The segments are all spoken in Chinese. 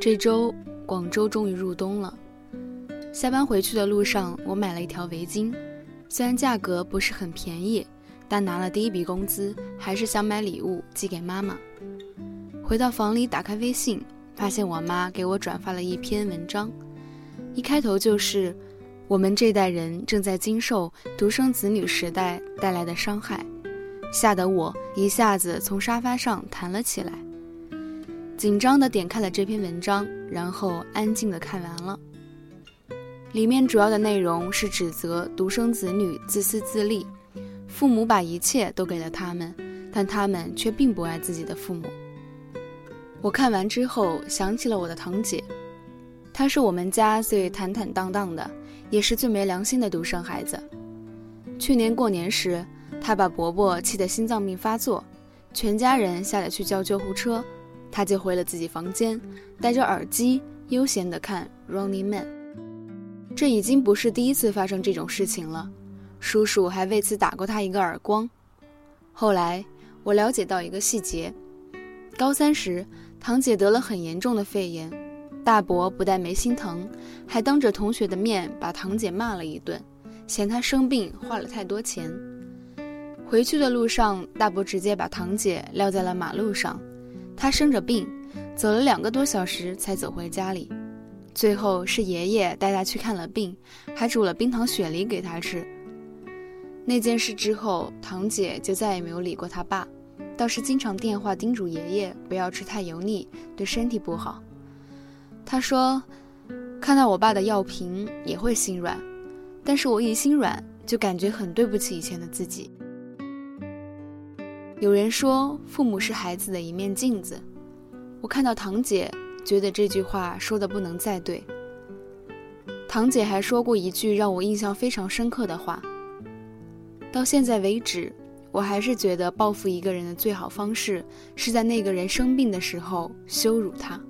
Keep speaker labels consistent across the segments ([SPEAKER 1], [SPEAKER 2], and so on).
[SPEAKER 1] 这周广州终于入冬了。下班回去的路上，我买了一条围巾，虽然价格不是很便宜，但拿了第一笔工资，还是想买礼物寄给妈妈。回到房里，打开微信，发现我妈给我转发了一篇文章，一开头就是我们这代人正在经受独生子女时代带来的伤害，吓得我一下子从沙发上弹了起来。紧张地点开了这篇文章，然后安静地看完了。里面主要的内容是指责独生子女自私自利，父母把一切都给了他们，但他们却并不爱自己的父母。我看完之后想起了我的堂姐，她是我们家最坦坦荡荡的，也是最没良心的独生孩子。去年过年时，她把伯伯气得心脏病发作，全家人吓得去叫救护车。他就回了自己房间，戴着耳机悠闲地看《Running Man》。这已经不是第一次发生这种事情了，叔叔还为此打过他一个耳光。后来我了解到一个细节：高三时，堂姐得了很严重的肺炎，大伯不但没心疼，还当着同学的面把堂姐骂了一顿，嫌她生病花了太多钱。回去的路上，大伯直接把堂姐撂在了马路上。他生着病，走了两个多小时才走回家里，最后是爷爷带他去看了病，还煮了冰糖雪梨给他吃。那件事之后，堂姐就再也没有理过他爸，倒是经常电话叮嘱爷爷不要吃太油腻，对身体不好。他说，看到我爸的药瓶也会心软，但是我一心软就感觉很对不起以前的自己。有人说，父母是孩子的一面镜子。我看到堂姐，觉得这句话说的不能再对。堂姐还说过一句让我印象非常深刻的话。到现在为止，我还是觉得报复一个人的最好方式，是在那个人生病的时候羞辱他。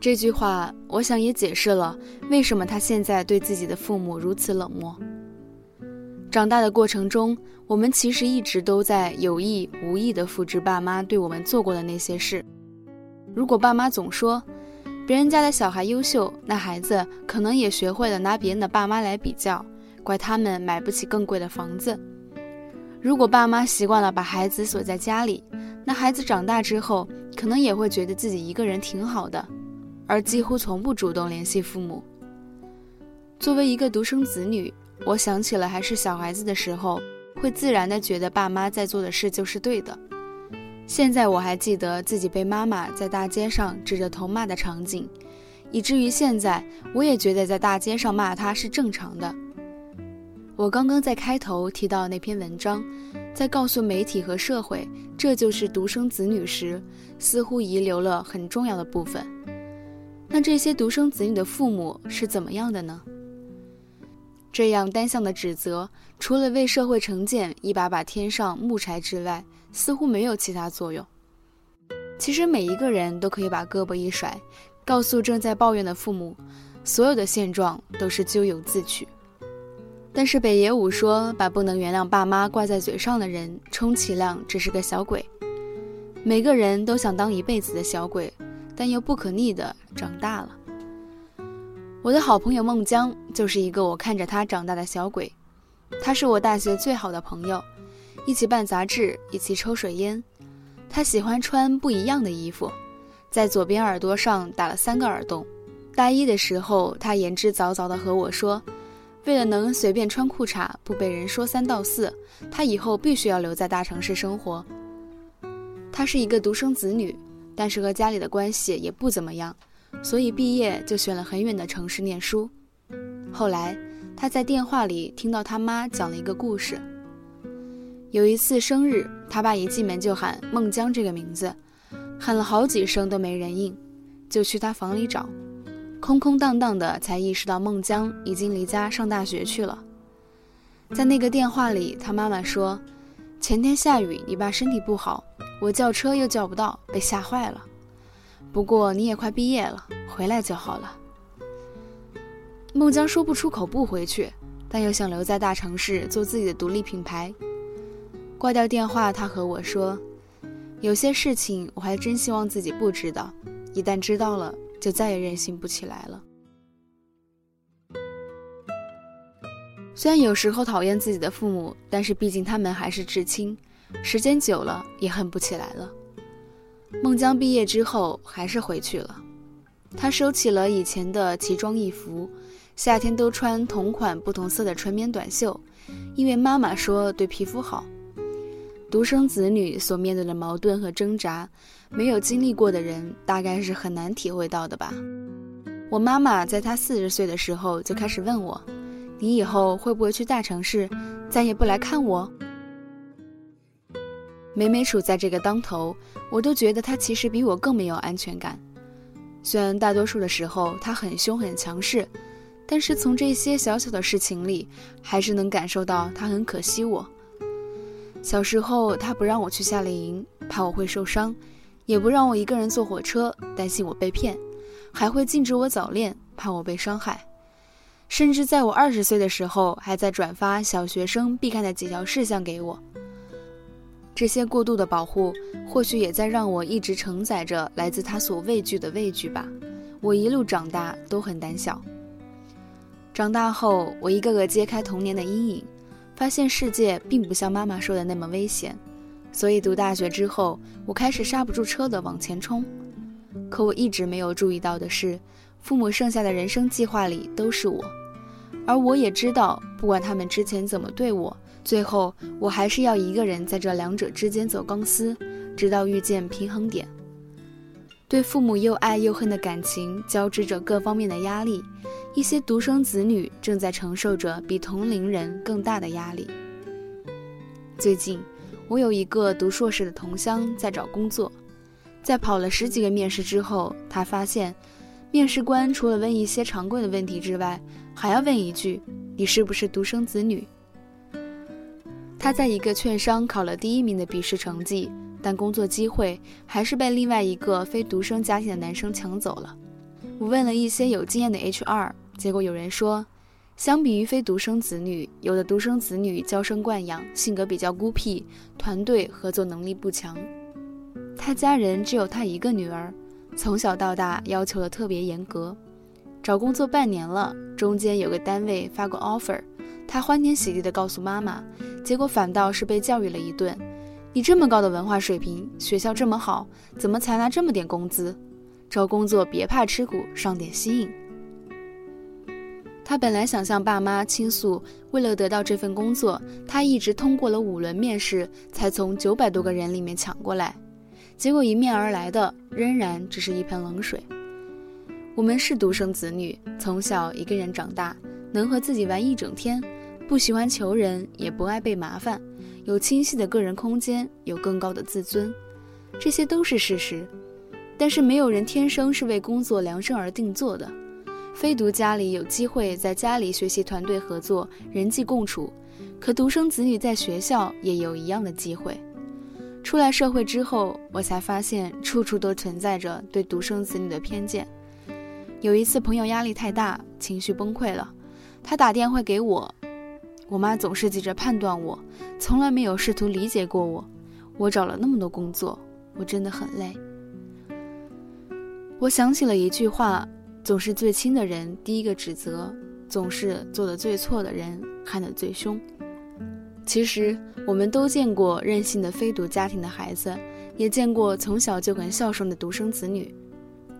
[SPEAKER 1] 这句话，我想也解释了为什么他现在对自己的父母如此冷漠。长大的过程中，我们其实一直都在有意无意地复制爸妈对我们做过的那些事。如果爸妈总说别人家的小孩优秀，那孩子可能也学会了拿别人的爸妈来比较，怪他们买不起更贵的房子。如果爸妈习惯了把孩子锁在家里，那孩子长大之后可能也会觉得自己一个人挺好的，而几乎从不主动联系父母。作为一个独生子女。我想起了还是小孩子的时候，会自然的觉得爸妈在做的事就是对的。现在我还记得自己被妈妈在大街上指着头骂的场景，以至于现在我也觉得在大街上骂他是正常的。我刚刚在开头提到那篇文章，在告诉媒体和社会这就是独生子女时，似乎遗留了很重要的部分。那这些独生子女的父母是怎么样的呢？这样单向的指责，除了为社会成见一把把添上木柴之外，似乎没有其他作用。其实每一个人都可以把胳膊一甩，告诉正在抱怨的父母，所有的现状都是咎由自取。但是北野武说，把不能原谅爸妈挂在嘴上的人，充其量只是个小鬼。每个人都想当一辈子的小鬼，但又不可逆的长大了。我的好朋友孟江就是一个我看着他长大的小鬼，他是我大学最好的朋友，一起办杂志，一起抽水烟。他喜欢穿不一样的衣服，在左边耳朵上打了三个耳洞。大一的时候，他言之凿凿地和我说，为了能随便穿裤衩，不被人说三道四，他以后必须要留在大城市生活。他是一个独生子女，但是和家里的关系也不怎么样。所以毕业就选了很远的城市念书。后来他在电话里听到他妈讲了一个故事。有一次生日，他爸一进门就喊孟江这个名字，喊了好几声都没人应，就去他房里找，空空荡荡的，才意识到孟江已经离家上大学去了。在那个电话里，他妈妈说：“前天下雨，你爸身体不好，我叫车又叫不到，被吓坏了。”不过你也快毕业了，回来就好了。孟江说不出口不回去，但又想留在大城市做自己的独立品牌。挂掉电话，他和我说：“有些事情我还真希望自己不知道，一旦知道了，就再也任性不起来了。虽然有时候讨厌自己的父母，但是毕竟他们还是至亲，时间久了也恨不起来了。孟江毕业之后还是回去了，他收起了以前的奇装异服，夏天都穿同款不同色的纯棉短袖，因为妈妈说对皮肤好。独生子女所面对的矛盾和挣扎，没有经历过的人大概是很难体会到的吧。我妈妈在她四十岁的时候就开始问我。你以后会不会去大城市，再也不来看我？每每处在这个当头，我都觉得他其实比我更没有安全感。虽然大多数的时候他很凶很强势，但是从这些小小的事情里，还是能感受到他很可惜我。小时候他不让我去夏令营，怕我会受伤；也不让我一个人坐火车，担心我被骗；还会禁止我早恋，怕我被伤害。甚至在我二十岁的时候，还在转发小学生必看的几条事项给我。这些过度的保护，或许也在让我一直承载着来自他所畏惧的畏惧吧。我一路长大都很胆小。长大后，我一个个揭开童年的阴影，发现世界并不像妈妈说的那么危险。所以读大学之后，我开始刹不住车的往前冲。可我一直没有注意到的是。父母剩下的人生计划里都是我，而我也知道，不管他们之前怎么对我，最后我还是要一个人在这两者之间走钢丝，直到遇见平衡点。对父母又爱又恨的感情交织着各方面的压力，一些独生子女正在承受着比同龄人更大的压力。最近，我有一个读硕士的同乡在找工作，在跑了十几个面试之后，他发现。面试官除了问一些常规的问题之外，还要问一句：“你是不是独生子女？”他在一个券商考了第一名的笔试成绩，但工作机会还是被另外一个非独生家庭的男生抢走了。我问了一些有经验的 HR，结果有人说，相比于非独生子女，有的独生子女娇生惯养，性格比较孤僻，团队合作能力不强。他家人只有他一个女儿。从小到大要求的特别严格，找工作半年了，中间有个单位发过 offer，他欢天喜地地告诉妈妈，结果反倒是被教育了一顿。你这么高的文化水平，学校这么好，怎么才拿这么点工资？找工作别怕吃苦，上点心。他本来想向爸妈倾诉，为了得到这份工作，他一直通过了五轮面试，才从九百多个人里面抢过来。结果迎面而来的仍然只是一盆冷水。我们是独生子女，从小一个人长大，能和自己玩一整天，不喜欢求人，也不爱被麻烦，有清晰的个人空间，有更高的自尊，这些都是事实。但是没有人天生是为工作量身而定做的。非独家里有机会在家里学习团队合作、人际共处，可独生子女在学校也有一样的机会。出来社会之后，我才发现处处都存在着对独生子女的偏见。有一次，朋友压力太大，情绪崩溃了，他打电话给我，我妈总是急着判断我，从来没有试图理解过我。我找了那么多工作，我真的很累。我想起了一句话：总是最亲的人第一个指责，总是做的最错的人看得最凶。其实，我们都见过任性的非独家庭的孩子，也见过从小就很孝顺的独生子女。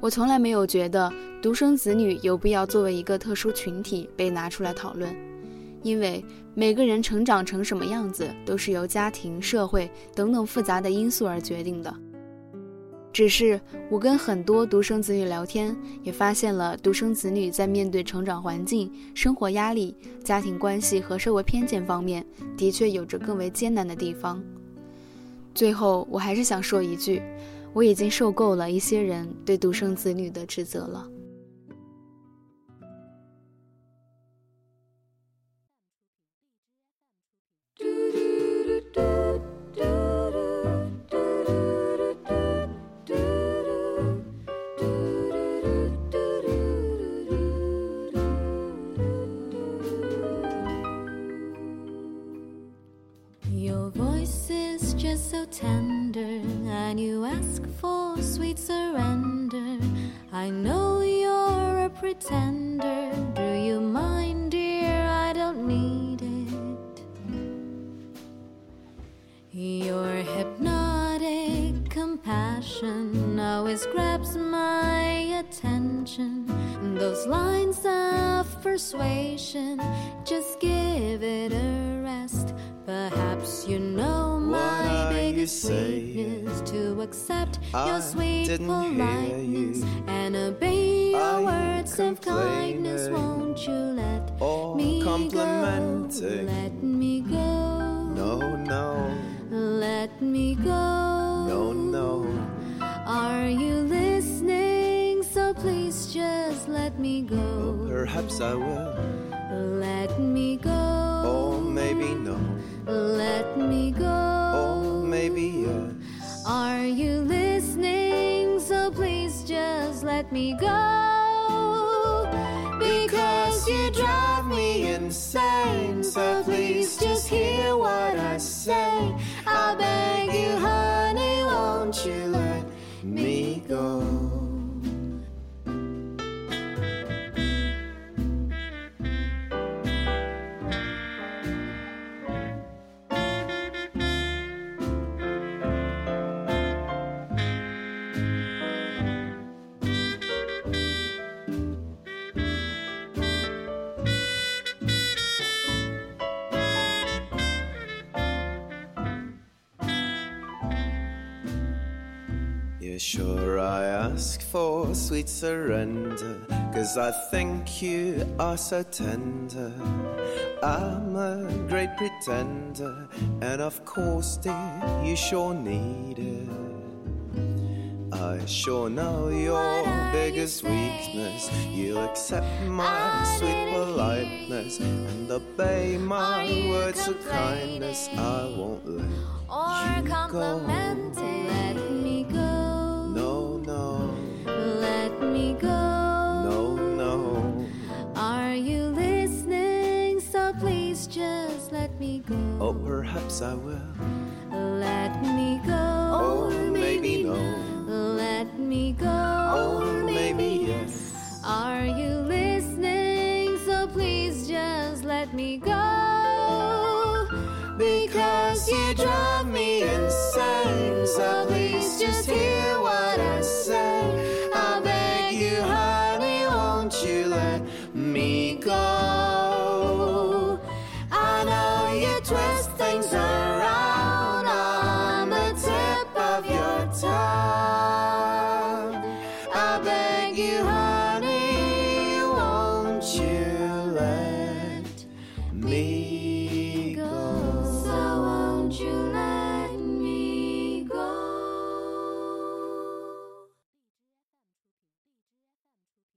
[SPEAKER 1] 我从来没有觉得独生子女有必要作为一个特殊群体被拿出来讨论，因为每个人成长成什么样子，都是由家庭、社会等等复杂的因素而决定的。只是我跟很多独生子女聊天，也发现了独生子女在面对成长环境、生活压力、家庭关系和社会偏见方面，的确有着更为艰难的地方。最后，我还是想说一句，我已经受够了一些人对独生子女的指责了。
[SPEAKER 2] Tender, and you ask for sweet surrender. I know you're a pretender. Do you mind, dear? I don't need it. Your hypnotic compassion always grabs my attention. Those lines of persuasion, just give you biggest
[SPEAKER 3] saying?
[SPEAKER 2] to accept
[SPEAKER 3] I
[SPEAKER 2] your sweet politeness
[SPEAKER 3] you.
[SPEAKER 2] and obey your
[SPEAKER 3] Are you
[SPEAKER 2] words of kindness. Won't you let me go? Let me go.
[SPEAKER 3] No, no,
[SPEAKER 2] Let me go.
[SPEAKER 3] no, no.
[SPEAKER 2] Are you listening? So please just let me go.
[SPEAKER 3] Perhaps I will,
[SPEAKER 2] Let me go.
[SPEAKER 3] or maybe no,
[SPEAKER 2] Let me go.
[SPEAKER 3] Or maybe yes.
[SPEAKER 2] Are you listening? So please just let me go. Because you drive me insane. So please just hear what I say.
[SPEAKER 3] Sure, I ask for sweet surrender, cause I think you are so tender. I'm a great pretender, and of course, dear, you sure need it. I sure know your biggest weakness. You accept my sweet politeness and obey my words of kindness. I won't let
[SPEAKER 2] Or
[SPEAKER 3] You go.
[SPEAKER 2] Me go.
[SPEAKER 3] no, no.
[SPEAKER 2] Are you listening? So please just let me go.
[SPEAKER 3] Oh, perhaps I will.
[SPEAKER 2] Let me go.
[SPEAKER 3] Or